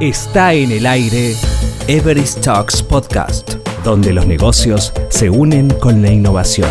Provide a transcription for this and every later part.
Está en el aire Everest Talks Podcast, donde los negocios se unen con la innovación.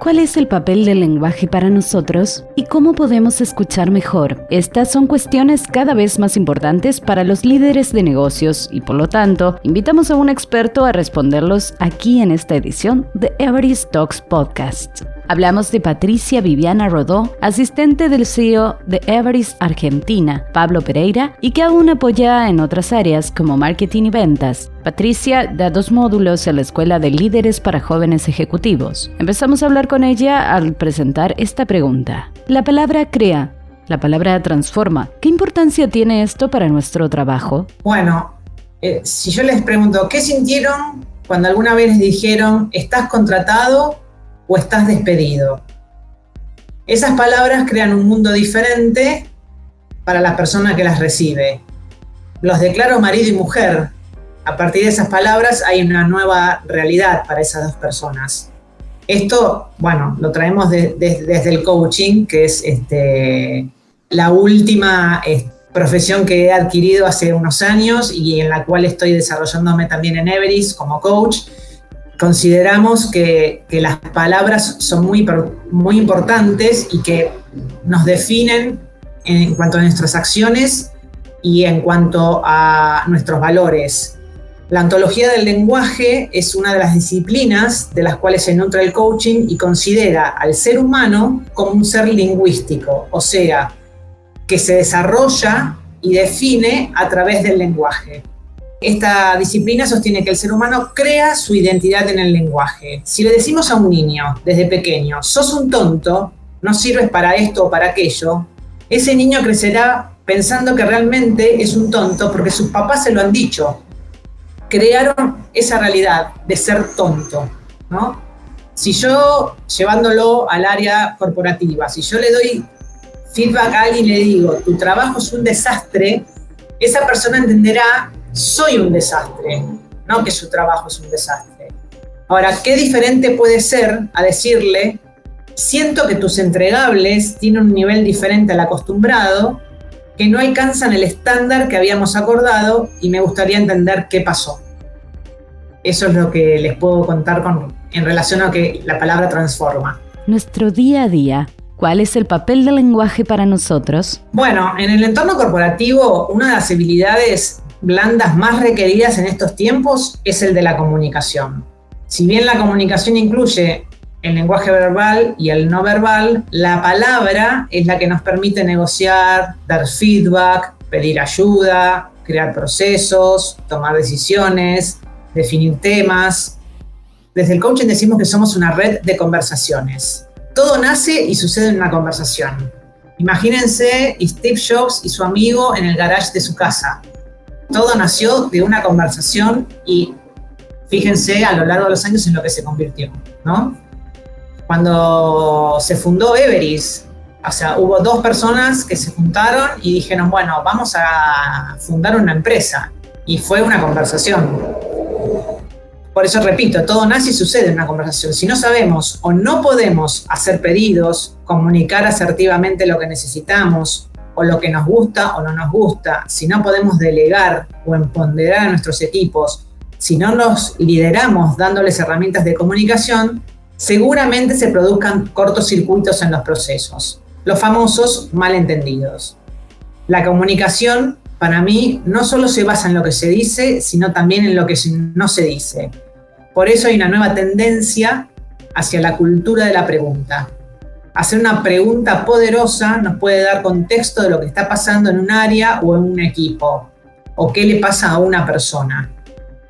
¿Cuál es el papel del lenguaje para nosotros y cómo podemos escuchar mejor? Estas son cuestiones cada vez más importantes para los líderes de negocios y por lo tanto invitamos a un experto a responderlos aquí en esta edición de Everest Talks Podcast. Hablamos de Patricia Viviana Rodó, asistente del CEO de Everest Argentina, Pablo Pereira, y que aún apoya en otras áreas como marketing y ventas. Patricia da dos módulos en la Escuela de Líderes para Jóvenes Ejecutivos. Empezamos a hablar con ella al presentar esta pregunta. La palabra crea, la palabra transforma. ¿Qué importancia tiene esto para nuestro trabajo? Bueno, eh, si yo les pregunto, ¿qué sintieron cuando alguna vez les dijeron, estás contratado o estás despedido. Esas palabras crean un mundo diferente para la persona que las recibe. Los declaro marido y mujer. A partir de esas palabras hay una nueva realidad para esas dos personas. Esto, bueno, lo traemos desde el coaching, que es este, la última profesión que he adquirido hace unos años y en la cual estoy desarrollándome también en Everest como coach consideramos que, las palabras son muy, muy importantes y que nos definen en cuanto a nuestras acciones y en cuanto a nuestros valores. La ontología del lenguaje es una de las disciplinas de las cuales se nutre el coaching y considera al ser humano como un ser lingüístico, o sea, que se desarrolla y define a través del lenguaje. Esta disciplina sostiene que el ser humano crea su identidad en el lenguaje. Si le decimos a un niño desde pequeño, sos un tonto, no sirves para esto o para aquello, ese niño crecerá pensando que realmente es un tonto porque sus papás se lo han dicho. Crearon esa realidad de ser tonto, ¿no? Si yo, llevándolo al área corporativa, si yo le doy feedback a alguien y le digo, tu trabajo es un desastre, esa persona entenderá soy un desastre, no que su trabajo es un desastre. Ahora, ¿qué diferente puede ser a decirle, siento que tus entregables tienen un nivel diferente al acostumbrado, que no alcanzan el estándar que habíamos acordado y me gustaría entender qué pasó? Eso es lo que les puedo contar con, en relación a que la palabra transforma. Nuestro día a día ¿Cuál es el papel del lenguaje para nosotros? Bueno, en el entorno corporativo, una de las habilidades blandas más requeridas en estos tiempos es el de la comunicación. Si bien la comunicación incluye el lenguaje verbal y el no verbal, la palabra es la que nos permite negociar, dar feedback, pedir ayuda, crear procesos, tomar decisiones, definir temas. Desde el coaching decimos que somos una red de conversaciones. Todo nace y sucede en una conversación. Imagínense Steve Jobs y su amigo en el garage de su casa todo nació de una conversación y fíjense a lo largo de los años en lo que se convirtió, ¿no? Cuando se fundó Everest, o sea, hubo dos personas que se juntaron y dijeron, bueno, vamos a fundar una empresa. Y fue una conversación. Por eso repito, todo nace y sucede en una conversación. Si no sabemos o no podemos hacer pedidos, comunicar asertivamente lo que necesitamos, o lo que nos gusta o no nos gusta, si no podemos delegar o empoderar a nuestros equipos, si no nos lideramos dándoles herramientas de comunicación, seguramente se produzcan cortocircuitos en los procesos, los famosos malentendidos. La comunicación, para mí, no solo se basa en lo que se dice, sino también en lo que no se dice. Por eso hay una nueva tendencia hacia la cultura de la pregunta hacer una pregunta poderosa nos puede dar contexto de lo que está pasando en un área o en un equipo, o qué le pasa a una persona.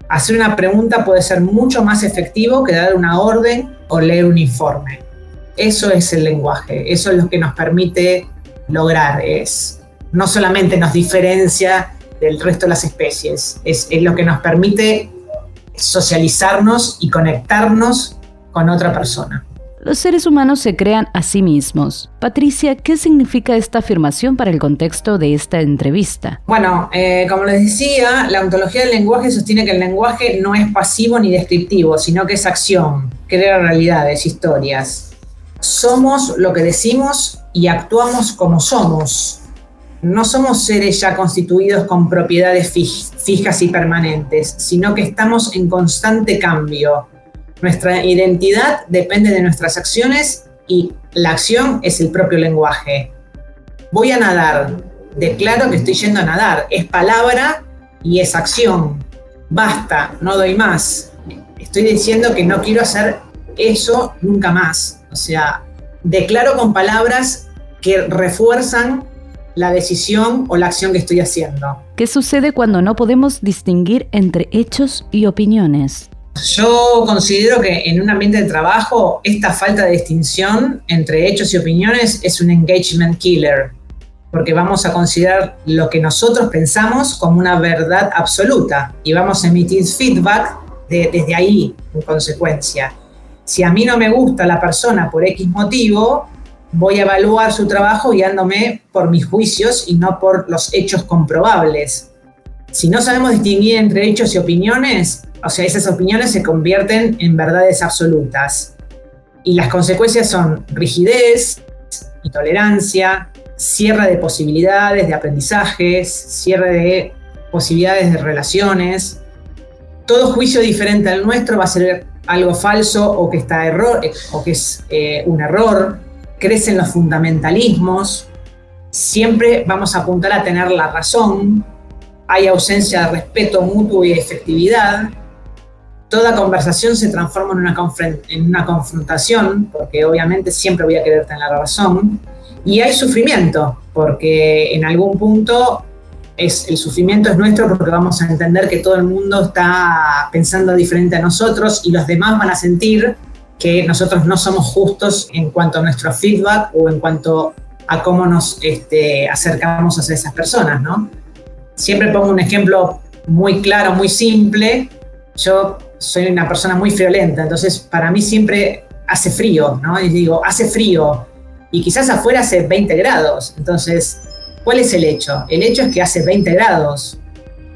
Hacer una pregunta puede ser mucho más efectivo que dar una orden o leer un informe. Eso es el lenguaje, eso es lo que nos permite lograr, es no solamente nos diferencia del resto de las especies, es, es lo que nos permite socializarnos y conectarnos con otra persona. Los seres humanos se crean a sí mismos. Patricia, ¿qué significa esta afirmación para el contexto de esta entrevista? Bueno, eh, como les decía, la ontología del lenguaje sostiene que el lenguaje no es pasivo ni descriptivo, sino que es acción, crea realidades, historias. somos lo que decimos y actuamos como somos. No somos seres ya constituidos con propiedades fijas y permanentes, sino que estamos en constante cambio. Nuestra identidad depende de nuestras acciones y la acción es el propio lenguaje. Voy a nadar, declaro que estoy yendo a nadar, es palabra y es acción. Basta, no doy más. Estoy diciendo que no quiero hacer eso nunca más. O sea, declaro con palabras que refuerzan la decisión o la acción que estoy haciendo. ¿Qué sucede cuando no podemos distinguir entre hechos y opiniones? Yo considero que en un ambiente de trabajo esta falta de distinción entre hechos y opiniones es un engagement killer, porque vamos a considerar lo que nosotros pensamos como una verdad absoluta y vamos a emitir feedback desde ahí en consecuencia. Si a mí no me gusta la persona por X motivo, voy a evaluar su trabajo guiándome por mis juicios y no por los hechos comprobables. Si no sabemos distinguir entre hechos y opiniones, o sea, esas opiniones se convierten en verdades absolutas. Y las consecuencias son rigidez, intolerancia, cierre de posibilidades de aprendizajes, cierre de posibilidades de relaciones. Todo juicio diferente al nuestro va a ser algo falso o que, está error, o que es eh, un error. Crecen los fundamentalismos. Siempre vamos a apuntar a tener la razón. Hay ausencia de respeto mutuo y efectividad toda conversación se transforma en una, en una confrontación, porque obviamente siempre voy a querer tener la razón, y hay sufrimiento, porque en algún punto es, el sufrimiento es nuestro porque vamos a entender que todo el mundo está pensando diferente a nosotros y los demás van a sentir que nosotros no somos justos en cuanto a nuestro feedback o en cuanto a cómo nos este, acercamos a esas personas, ¿no? Siempre pongo un ejemplo muy claro, muy simple. Yo soy una persona muy friolenta, entonces para mí siempre hace frío, ¿no? Y digo, hace frío, y quizás afuera hace 20 grados, entonces, ¿cuál es el hecho? El hecho es que hace 20 grados,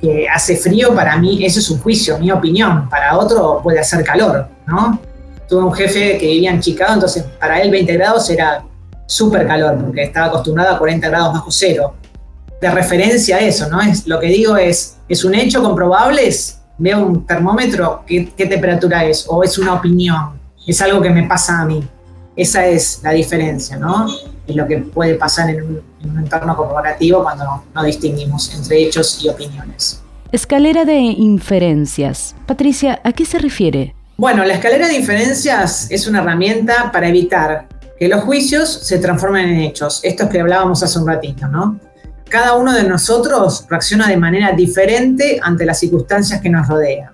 que hace frío para mí, eso es un juicio, mi opinión, para otro puede hacer calor, ¿no? Tuve un jefe que vivía en Chicago, entonces para él 20 grados era súper calor, porque estaba acostumbrado a 40 grados bajo cero. De referencia a eso, ¿no? Es, lo que digo es, ¿es un hecho comprobable? Veo un termómetro, ¿qué, temperatura es? ¿O es una opinión? Es algo que me pasa a mí. Esa es la diferencia, ¿no? Y lo que puede pasar en un, entorno corporativo cuando no, distinguimos entre hechos y opiniones. Escalera de inferencias. Patricia, ¿a qué se refiere? Bueno, la escalera de inferencias es una herramienta para evitar que los juicios se transformen en hechos. Estos que hablábamos hace un ratito, ¿no? Cada uno de nosotros reacciona de manera diferente ante las circunstancias que nos rodean.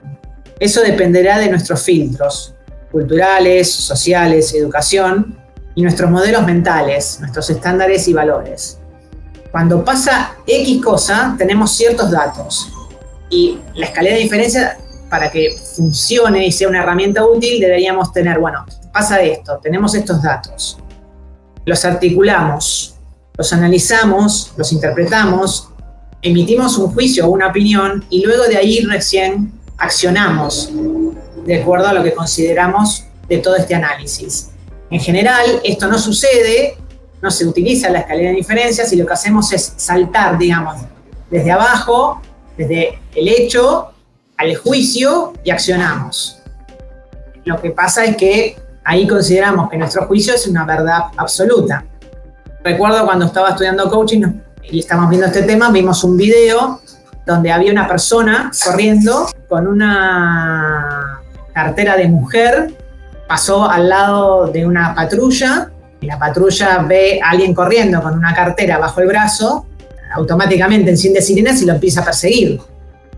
Eso dependerá de nuestros filtros culturales, sociales, educación y nuestros modelos mentales, nuestros estándares y valores. Cuando pasa X cosa, tenemos ciertos datos y la escalera de diferencia, para que funcione y sea una herramienta útil, deberíamos tener, bueno, pasa esto, tenemos estos datos, los articulamos, los analizamos, los interpretamos, emitimos un juicio o una opinión y luego de ahí recién accionamos de acuerdo a lo que consideramos de todo este análisis. En general, esto no sucede, no se utiliza la escalera de inferencias y lo que hacemos es saltar, digamos, desde abajo, desde el hecho al juicio y accionamos. Lo que pasa es que ahí consideramos que nuestro juicio es una verdad absoluta. Recuerdo cuando estaba estudiando coaching y estábamos viendo este tema, vimos un video donde había una persona corriendo con una cartera de mujer, pasó al lado de una patrulla y la patrulla ve a alguien corriendo con una cartera bajo el brazo, automáticamente enciende sirenas y lo empieza a perseguir,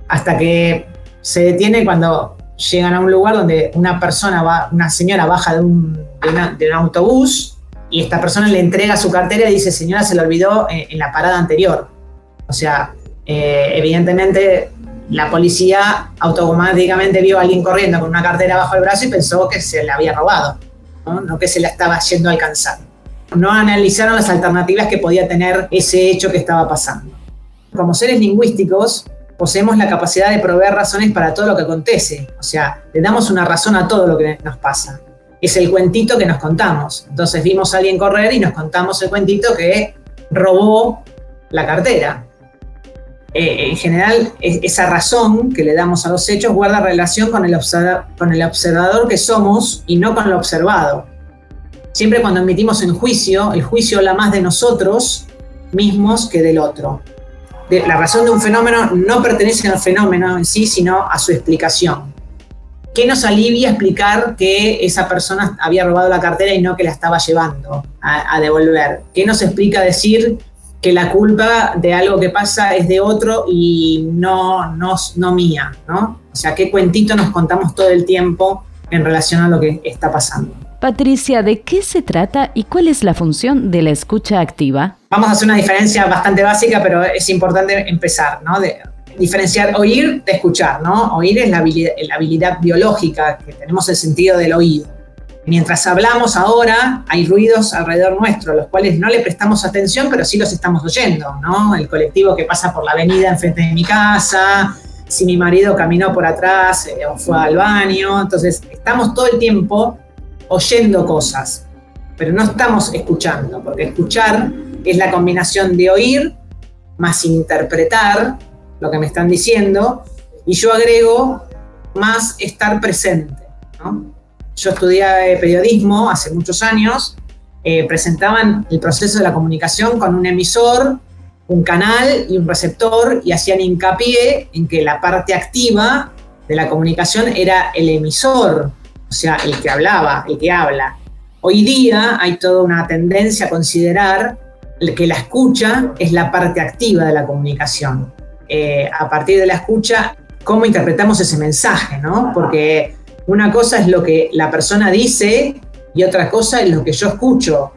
hasta que se detiene cuando llegan a un lugar donde una persona, va, una señora baja de un, de un autobús y esta persona le entrega su cartera y dice, señora, se le olvidó en, la parada anterior. O sea, eh, evidentemente la policía automáticamente vio a alguien corriendo con una cartera bajo el brazo y pensó que se la había robado, ¿no? no que se la estaba yendo a alcanzar. No analizaron las alternativas que podía tener ese hecho que estaba pasando. Como seres lingüísticos, poseemos la capacidad de proveer razones para todo lo que acontece. O sea, le damos una razón a todo lo que nos pasa. Es el cuentito que nos contamos. Entonces vimos a alguien correr y nos contamos el cuentito que robó la cartera. Eh, en general, esa razón que le damos a los hechos guarda relación con el, con el observador que somos y no con lo observado. Siempre cuando emitimos en juicio, el juicio habla más de nosotros mismos que del otro. la razón de un fenómeno no pertenece al fenómeno en sí, sino a su explicación. ¿Qué nos alivia explicar que esa persona había robado la cartera y no que la estaba llevando a, devolver? ¿Qué nos explica decir que la culpa de algo que pasa es de otro y no, no, no mía? ¿no? O sea, ¿qué cuentito nos contamos todo el tiempo en relación a lo que está pasando? Patricia, ¿de qué se trata y cuál es la función de la escucha activa? Vamos a hacer una diferencia bastante básica, pero es importante empezar, ¿no? De diferenciar oír de escuchar, ¿no? Oír es la habilidad, biológica, que tenemos el sentido del oído. Mientras hablamos ahora, hay ruidos alrededor nuestro, los cuales no le prestamos atención, pero sí los estamos oyendo, ¿no? El colectivo que pasa por la avenida enfrente de mi casa, si mi marido caminó por atrás eh, o fue al baño. Entonces, estamos todo el tiempo oyendo cosas, pero no estamos escuchando, porque escuchar es la combinación de oír más interpretar lo que me están diciendo, y yo agrego más estar presente. Yo estudié periodismo hace muchos años, eh, presentaban el proceso de la comunicación con un emisor, un canal y un receptor, y hacían hincapié en que la parte activa de la comunicación era el emisor, o sea, el que hablaba, el que habla. Hoy día hay toda una tendencia a considerar que la escucha es la parte activa de la comunicación. Eh, a partir de la escucha, cómo interpretamos ese mensaje, ¿no? Porque una cosa es lo que la persona dice y otra cosa es lo que yo escucho.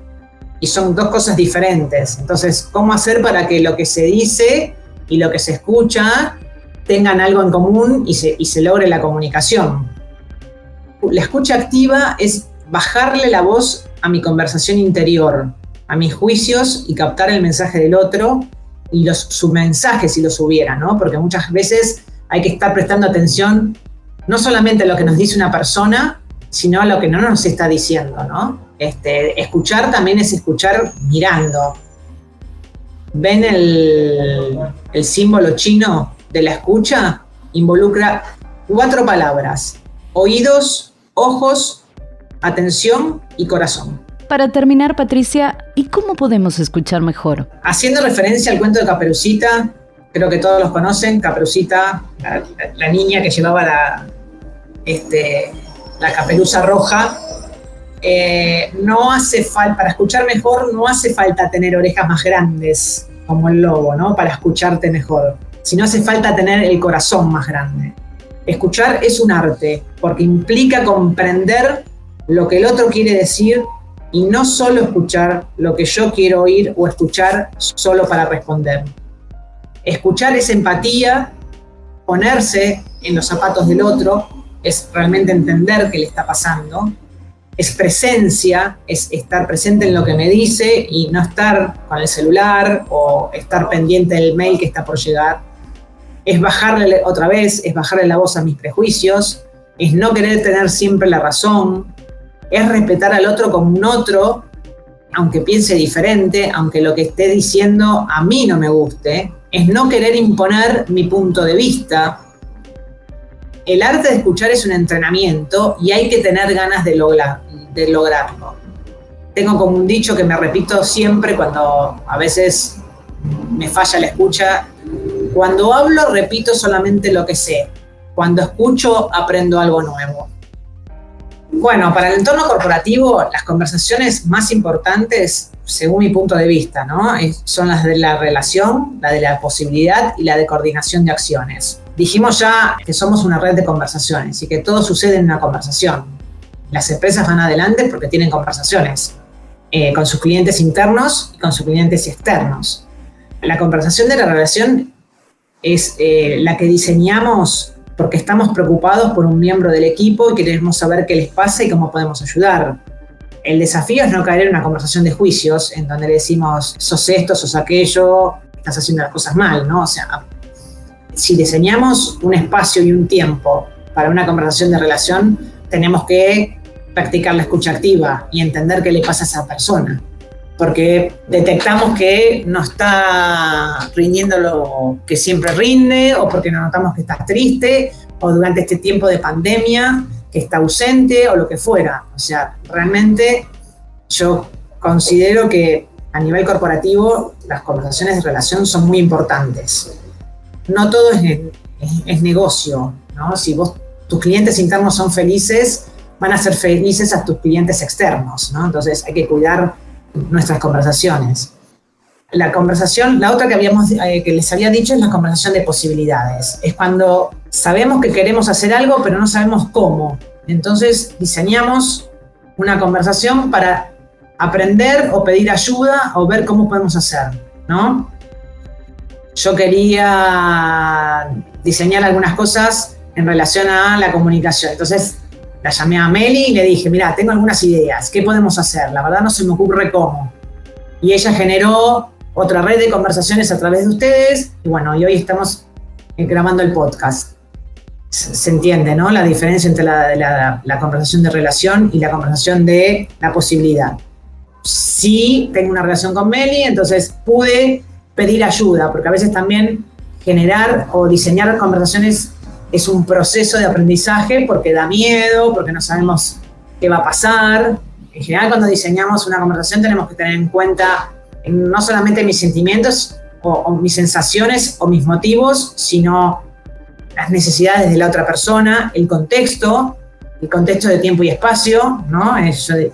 Y son dos cosas diferentes. Entonces, ¿cómo hacer para que lo que se dice y lo que se escucha tengan algo en común y se, y se logre la comunicación? la escucha activa es bajarle la voz a mi conversación interior, a mis juicios y captar el mensaje del otro y los, su mensaje si los hubiera, ¿no? Porque muchas veces hay que estar prestando atención no solamente a lo que nos dice una persona, sino a lo que no nos está diciendo, ¿no? Este, escuchar también es escuchar mirando. ¿Ven el, el símbolo chino de la escucha? Involucra cuatro palabras. Oídos, ojos, atención y corazón. Para terminar, Patricia, ¿y cómo podemos escuchar mejor? Haciendo referencia al cuento de Caperucita, creo que todos los conocen, Caperucita, la, niña que llevaba la, este, la caperuza roja. Eh, no hace falta, para escuchar mejor, no hace falta tener orejas más grandes como el lobo, ¿no? Para escucharte mejor, sino hace falta tener el corazón más grande. Escuchar es un arte, porque implica comprender lo que el otro quiere decir y no solo escuchar lo que yo quiero oír o escuchar solo para responder. Escuchar es empatía, ponerse en los zapatos del otro, es realmente entender qué le está pasando, es presencia, es estar presente en lo que me dice y no estar con el celular o estar pendiente del mail que está por llegar es bajarle otra vez, es bajarle la voz a mis prejuicios, es no querer tener siempre la razón, es respetar al otro como un otro, aunque piense diferente, aunque lo que esté diciendo a mí no me guste, es no querer imponer mi punto de vista. El arte de escuchar es un entrenamiento y hay que tener ganas de, lograr, de lograrlo. Tengo como un dicho que me repito siempre cuando a veces me falla la escucha cuando hablo repito solamente lo que sé. Cuando escucho aprendo algo nuevo. Bueno, para el entorno corporativo, las conversaciones más importantes, según mi punto de vista, ¿no? son las de la relación, la de la posibilidad y la de coordinación de acciones. Dijimos ya que somos una red de conversaciones y que todo sucede en una conversación. Las empresas van adelante porque tienen conversaciones eh, con sus clientes internos y con sus clientes externos. La conversación de la relación es eh, la que diseñamos porque estamos preocupados por un miembro del equipo y queremos saber qué les pasa y cómo podemos ayudar. El desafío es no caer en una conversación de juicios en donde le decimos, sos esto, sos aquello, estás haciendo las cosas mal, ¿no? O sea, si diseñamos un espacio y un tiempo para una conversación de relación, tenemos que practicar la escucha activa y entender qué le pasa a esa persona. Porque detectamos que no está rindiendo lo que siempre rinde, o porque notamos que está triste, o durante este tiempo de pandemia que está ausente, o lo que fuera. O sea, realmente yo considero que a nivel corporativo las conversaciones de relación son muy importantes. No todo es, es, negocio, ¿no? Si vos, tus clientes internos son felices, van a ser felices a tus clientes externos, ¿no? Entonces hay que cuidar nuestras conversaciones. La conversación, la otra que, habíamos, eh, que les había dicho es la conversación de posibilidades. Es cuando sabemos que queremos hacer algo, pero no sabemos cómo. Entonces diseñamos una conversación para aprender o pedir ayuda o ver cómo podemos hacer, ¿no? Yo quería diseñar algunas cosas en relación a la comunicación. Entonces la llamé a Meli y le dije, mira, tengo algunas ideas, ¿qué podemos hacer? La verdad no se me ocurre cómo. Y ella generó otra red de conversaciones a través de ustedes y bueno, y hoy estamos grabando el podcast. Se entiende, ¿no? La diferencia entre la, la conversación de relación y la conversación de la posibilidad sí tengo una relación con Meli, entonces pude pedir ayuda, porque a veces también generar o diseñar conversaciones es un proceso de aprendizaje porque da miedo, porque no sabemos qué va a pasar. En general, cuando diseñamos una conversación tenemos que tener en cuenta no solamente mis sentimientos o, mis sensaciones o mis motivos, sino las necesidades de la otra persona, el contexto, el contexto de tiempo y espacio, ¿no? Eso, eh,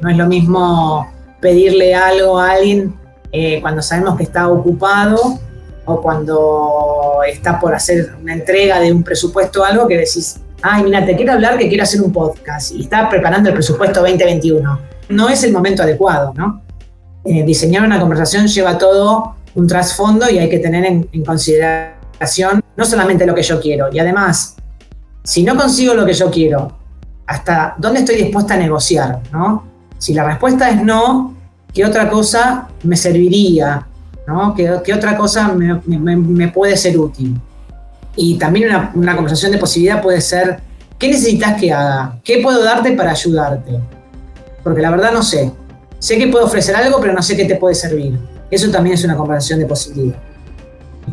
no es lo mismo pedirle algo a alguien eh, cuando sabemos que está ocupado o cuando está por hacer una entrega de un presupuesto o algo que decís, ay, mira, te quiero hablar que quiero hacer un podcast y está preparando el presupuesto 2021. No es el momento adecuado, ¿no? Eh, diseñar una conversación lleva todo un trasfondo y hay que tener en, en consideración no solamente lo que yo quiero, y además, si no consigo lo que yo quiero, hasta dónde estoy dispuesta a negociar, ¿no? Si la respuesta es no, ¿qué otra cosa me serviría? ¿No? ¿Qué, otra cosa me, puede ser útil? Y también una, conversación de posibilidad puede ser, ¿qué necesitas que haga? ¿Qué puedo darte para ayudarte? Porque la verdad no sé. Sé que puedo ofrecer algo, pero no sé qué te puede servir. Eso también es una conversación de posibilidad.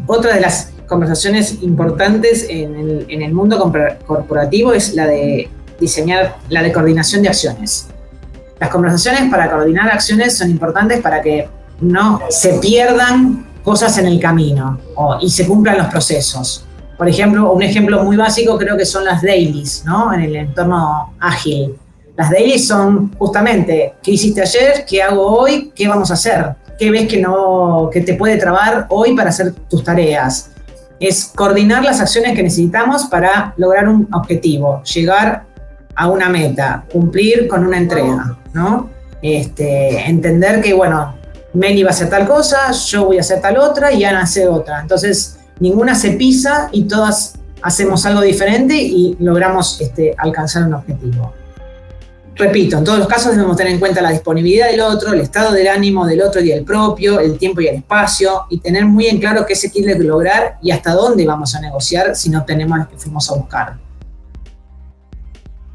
Otra de las conversaciones importantes en el, en el mundo corporativo es la de diseñar, la de coordinación de acciones. Las conversaciones para coordinar acciones son importantes para que no se pierdan cosas en el camino y se cumplan los procesos. Por ejemplo, un ejemplo muy básico creo que son las dailies, ¿no? En el entorno ágil. Las dailies son justamente qué hiciste ayer, qué hago hoy, qué vamos a hacer, qué ves que no que te puede trabar hoy para hacer tus tareas. Es coordinar las acciones que necesitamos para lograr un objetivo, llegar a una meta, cumplir con una entrega, ¿no? Este, entender que, bueno, Meli va a hacer tal cosa, yo voy a hacer tal otra y Ana hace otra. Entonces, ninguna se pisa y todas hacemos algo diferente y logramos este, alcanzar un objetivo. Repito, en todos los casos debemos tener en cuenta la disponibilidad del otro, el estado del ánimo del otro y el propio, el tiempo y el espacio, y tener muy en claro qué se quiere lograr y hasta dónde vamos a negociar si no tenemos lo que fuimos a buscar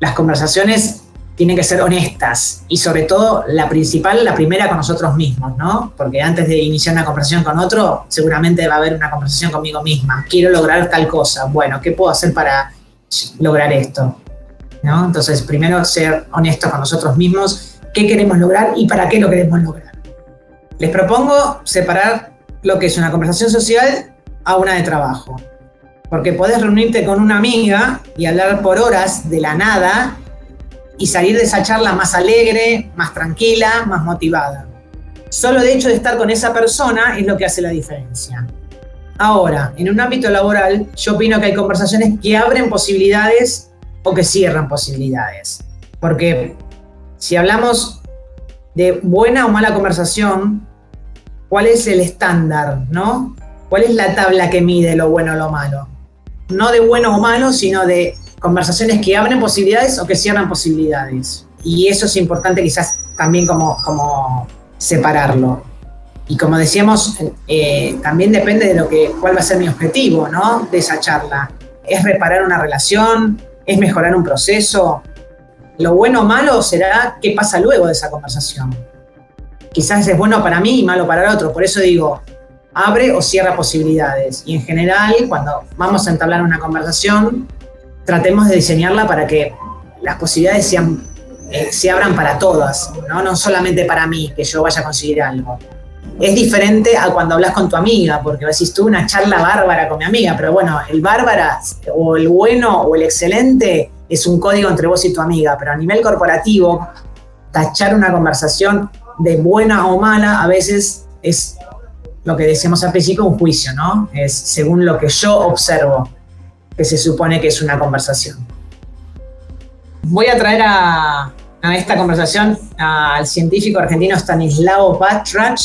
las conversaciones tienen que ser honestas y sobre todo la principal, la primera con nosotros mismos, ¿no? Porque antes de iniciar una conversación con otro, seguramente va a haber una conversación conmigo misma. Quiero lograr tal cosa. Bueno, ¿qué puedo hacer para lograr esto? ¿No? Entonces, primero ser honestos con nosotros mismos, qué queremos lograr y para qué lo queremos lograr. Les propongo separar lo que es una conversación social a una de trabajo porque podés reunirte con una amiga y hablar por horas de la nada y salir de esa charla más alegre, más tranquila, más motivada. Solo el hecho de estar con esa persona es lo que hace la diferencia. Ahora, en un ámbito laboral, yo opino que hay conversaciones que abren posibilidades o que cierran posibilidades. Porque si hablamos de buena o mala conversación, ¿cuál es el estándar, no? ¿Cuál es la tabla que mide lo bueno o lo malo? no de bueno o malo, sino de conversaciones que abren posibilidades o que cierran posibilidades. Y eso es importante quizás también como, como separarlo. Y como decíamos, eh, también depende de lo que, cuál va a ser mi objetivo, ¿no? De esa charla. ¿Es reparar una relación? ¿Es mejorar un proceso? Lo bueno o malo será qué pasa luego de esa conversación. Quizás es bueno para mí y malo para el otro. Por eso digo, abre o cierra posibilidades. Y en general, cuando vamos a entablar una conversación, tratemos de diseñarla para que las posibilidades sean, eh, se abran para todas, ¿no? no solamente para mí, que yo vaya a conseguir algo. Es diferente a cuando hablas con tu amiga, porque decís tú una charla bárbara con mi amiga, pero bueno, el bárbara o el bueno o el excelente es un código entre vos y tu amiga, pero a nivel corporativo, tachar una conversación de buena o mala a veces es lo que decíamos al principio, un juicio, ¿no? Es según lo que yo observo, que se supone que es una conversación. Voy a traer a, esta conversación al científico argentino Stanislao Batrach.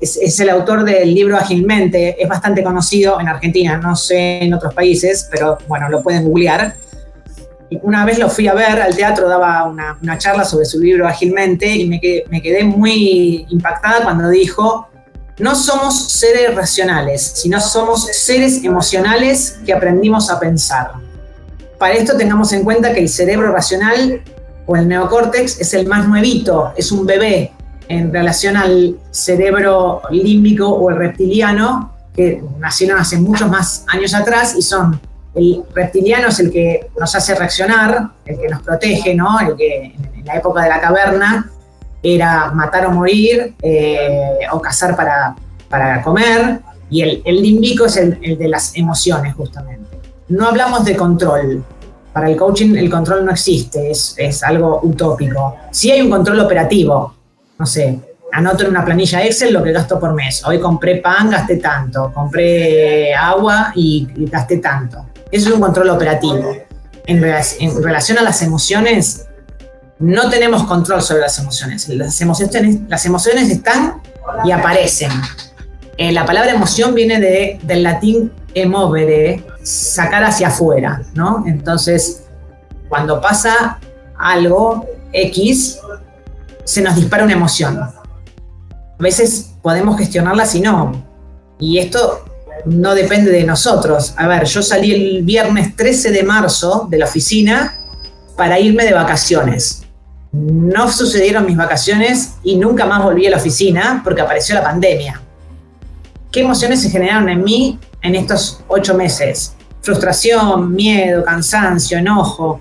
Es, el autor del libro Agilmente, es bastante conocido en Argentina, no sé en otros países, pero bueno, lo pueden googlear una vez lo fui a ver al teatro, daba una, charla sobre su libro Ágilmente y me quedé, muy impactada cuando dijo, no somos seres racionales, sino somos seres emocionales que aprendimos a pensar. Para esto tengamos en cuenta que el cerebro racional o el neocórtex es el más nuevito, es un bebé en relación al cerebro límbico o el reptiliano, que nacieron hace muchos más años atrás y son el reptiliano es el que nos hace reaccionar, el que nos protege, ¿no? El que en la época de la caverna era matar o morir eh, o cazar para, para, comer. Y el, el límbico es el, el, de las emociones, justamente. No hablamos de control. Para el coaching el control no existe, es, es algo utópico. Sí hay un control operativo. No sé, anoto en una planilla Excel lo que gasto por mes. Hoy compré pan, gasté tanto. Compré agua y gasté tanto eso es un control operativo. En, relación a las emociones, no tenemos control sobre las emociones. Las emociones, están y aparecen. Eh, la palabra emoción viene de, del latín emovere, sacar hacia afuera, ¿no? Entonces, cuando pasa algo X, se nos dispara una emoción. A veces podemos gestionarla si no. Y esto no depende de nosotros. A ver, yo salí el viernes 13 de marzo de la oficina para irme de vacaciones. No sucedieron mis vacaciones y nunca más volví a la oficina porque apareció la pandemia. ¿Qué emociones se generaron en mí en estos ocho meses? Frustración, miedo, cansancio, enojo.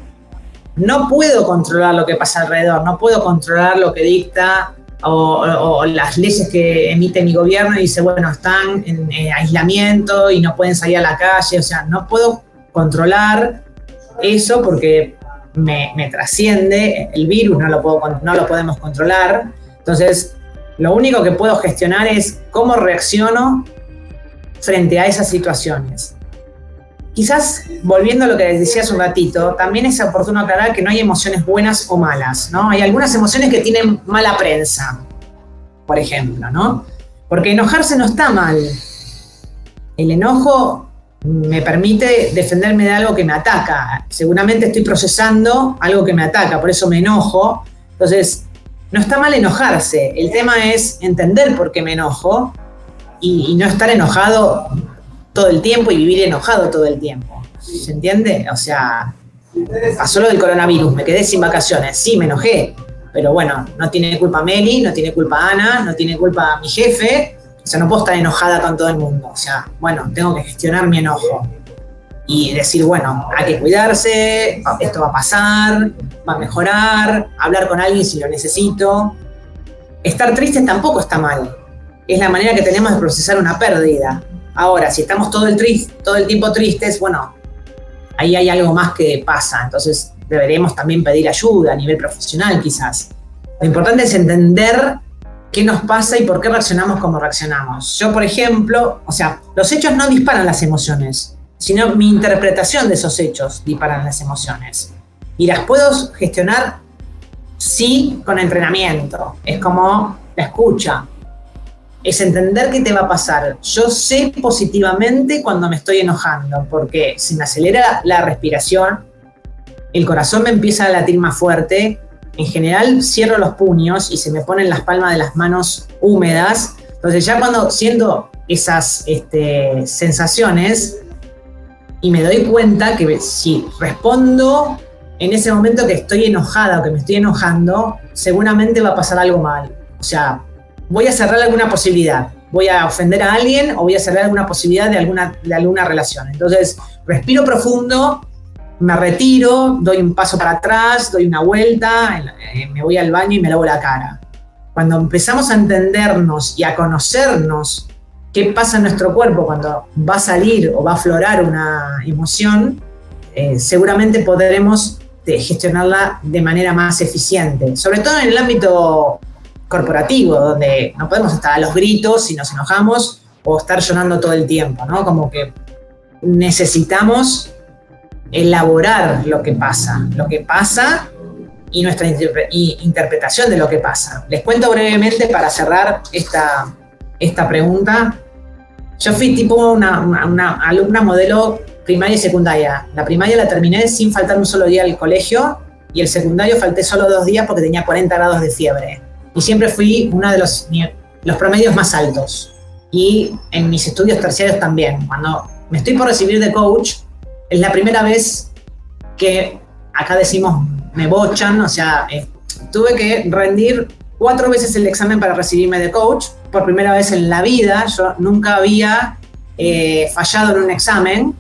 No puedo controlar lo que pasa alrededor, no puedo controlar lo que dicta o, las leyes que emite mi gobierno y dice, bueno, están en aislamiento y no pueden salir a la calle, o sea, no puedo controlar eso porque me, trasciende el virus, no lo, puedo, no lo podemos controlar. Entonces, lo único que puedo gestionar es cómo reacciono frente a esas situaciones. Quizás, volviendo a lo que les decía un ratito, también es oportuno aclarar que no hay emociones buenas o malas, ¿no? Hay algunas emociones que tienen mala prensa, por ejemplo, ¿no? Porque enojarse no está mal. El enojo me permite defenderme de algo que me ataca. Seguramente estoy procesando algo que me ataca, por eso me enojo. Entonces, no está mal enojarse. El tema es entender por qué me enojo y, y no estar enojado todo el tiempo y vivir enojado todo el tiempo. ¿Se entiende? O sea, pasó lo del coronavirus, me quedé sin vacaciones, sí, me enojé, pero bueno, no tiene culpa Meli, no tiene culpa Ana, no tiene culpa mi jefe, sea, no puedo estar enojada con todo el mundo, o sea, bueno, tengo que gestionar mi enojo y decir, bueno, hay que cuidarse, esto va a pasar, va a mejorar, hablar con alguien si lo necesito. Estar triste tampoco está mal, es la manera que tenemos de procesar una pérdida. Ahora, si estamos todo el, todo el tiempo tristes, bueno, ahí hay algo más que pasa. Entonces deberemos también pedir ayuda a nivel profesional quizás. Lo importante es entender qué nos pasa y por qué reaccionamos como reaccionamos. Yo, por ejemplo, o sea, los hechos no disparan las emociones, sino mi interpretación de esos hechos disparan las emociones. Y las puedo gestionar sí con entrenamiento. Es como la escucha es entender qué te va a pasar. Yo sé positivamente cuando me estoy enojando, porque si me acelera la respiración, el corazón me empieza a latir más fuerte, en general cierro los puños y se me ponen las palmas de las manos húmedas. Entonces ya cuando siento esas este, sensaciones y me doy cuenta que si respondo en ese momento que estoy enojada o que me estoy enojando, seguramente va a pasar algo mal. O sea, voy a cerrar alguna posibilidad, voy a ofender a alguien o voy a cerrar alguna posibilidad de alguna, de alguna relación. Entonces, respiro profundo, me retiro, doy un paso para atrás, doy una vuelta, eh, me voy al baño y me lavo la cara. Cuando empezamos a entendernos y a conocernos qué pasa en nuestro cuerpo cuando va a salir o va a aflorar una emoción, eh, seguramente podremos de gestionarla de manera más eficiente, sobre todo en el ámbito corporativo, donde no podemos estar a los gritos si nos enojamos o estar llorando todo el tiempo, ¿no? Como que necesitamos elaborar lo que pasa, lo que pasa y nuestra interpretación de lo que pasa. Les cuento brevemente para cerrar esta, esta pregunta. Yo fui tipo una, una alumna modelo primaria y secundaria. La primaria la terminé sin faltar un solo día al colegio y el secundario falté solo dos días porque tenía 40 grados de fiebre. Y siempre fui uno de los, los promedios más altos. Y en mis estudios terciarios también. Cuando me estoy por recibir de coach, es la primera vez que acá decimos me bochan, o sea, eh, tuve que rendir cuatro veces el examen para recibirme de coach, por primera vez en la vida, yo nunca había eh, fallado en un examen,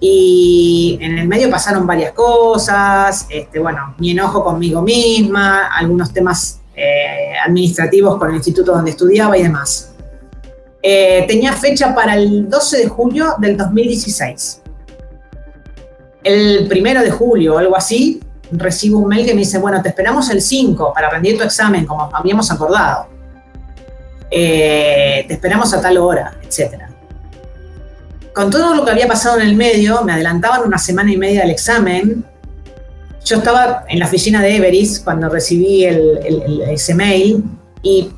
y en el medio pasaron varias cosas, este, bueno, mi enojo conmigo misma, algunos temas eh, administrativos con el instituto donde estudiaba y demás. Eh, tenía fecha para el 12 de julio del 2016. El primero de julio o algo así, recibo un mail que me dice, bueno, te esperamos el 5 para rendir tu examen, como habíamos acordado. Eh, te esperamos a tal hora, etcétera con todo lo que había pasado en el medio, me adelantaban una semana y media del examen. Yo estaba en la oficina de Everest cuando recibí ese mail y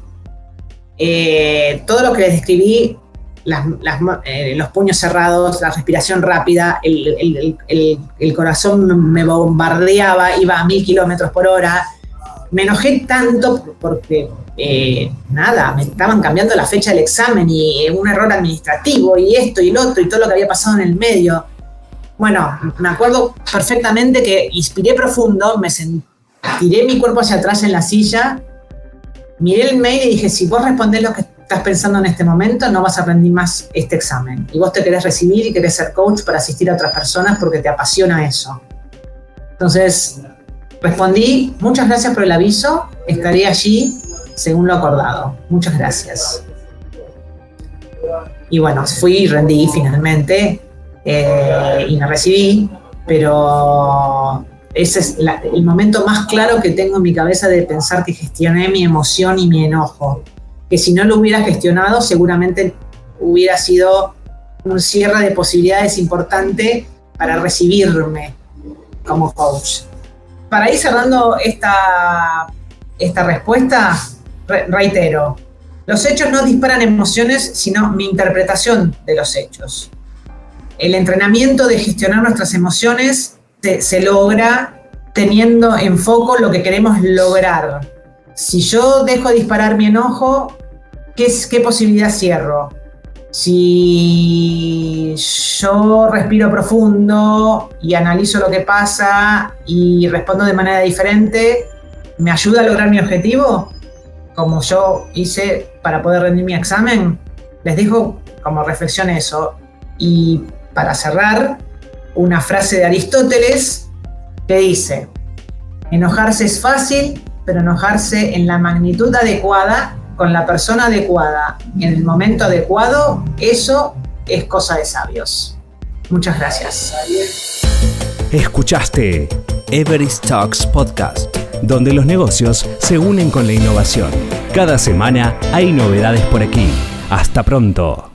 eh, todo lo que les describí, eh, los puños cerrados, la respiración rápida, el, corazón me bombardeaba, iba a mil kilómetros por hora. Me enojé tanto porque eh, nada, me estaban cambiando la fecha del examen y un error administrativo y esto y lo otro y todo lo que había pasado en el medio. Bueno, me acuerdo perfectamente que inspiré profundo, me tiré mi cuerpo hacia atrás en la silla, miré el mail y dije, si vos respondés lo que estás pensando en este momento, no vas a rendir más este examen. Y vos te querés recibir y querés ser coach para asistir a otras personas porque te apasiona eso. Entonces, respondí, muchas gracias por el aviso, estaré allí según lo acordado. Muchas gracias. Y bueno, fui y rendí finalmente eh, y me recibí, pero ese es el momento más claro que tengo en mi cabeza de pensar que gestioné mi emoción y mi enojo. Que si no lo hubiera gestionado, seguramente hubiera sido un cierre de posibilidades importante para recibirme como coach. Para ir cerrando esta, esta respuesta, reitero, los hechos no disparan emociones, sino mi interpretación de los hechos. El entrenamiento de gestionar nuestras emociones se, logra teniendo en foco lo que queremos lograr. Si yo dejo disparar mi enojo, ¿qué, qué posibilidad cierro? Si yo respiro profundo y analizo lo que pasa y respondo de manera diferente, ¿me ayuda a lograr mi objetivo? como yo hice para poder rendir mi examen, les dejo como reflexión eso. Y para cerrar, una frase de Aristóteles que dice, enojarse es fácil, pero enojarse en la magnitud adecuada, con la persona adecuada, en el momento adecuado, eso es cosa de sabios. Muchas gracias. Escuchaste Everest Talks Podcast donde los negocios se unen con la innovación. Cada semana hay novedades por aquí. Hasta pronto.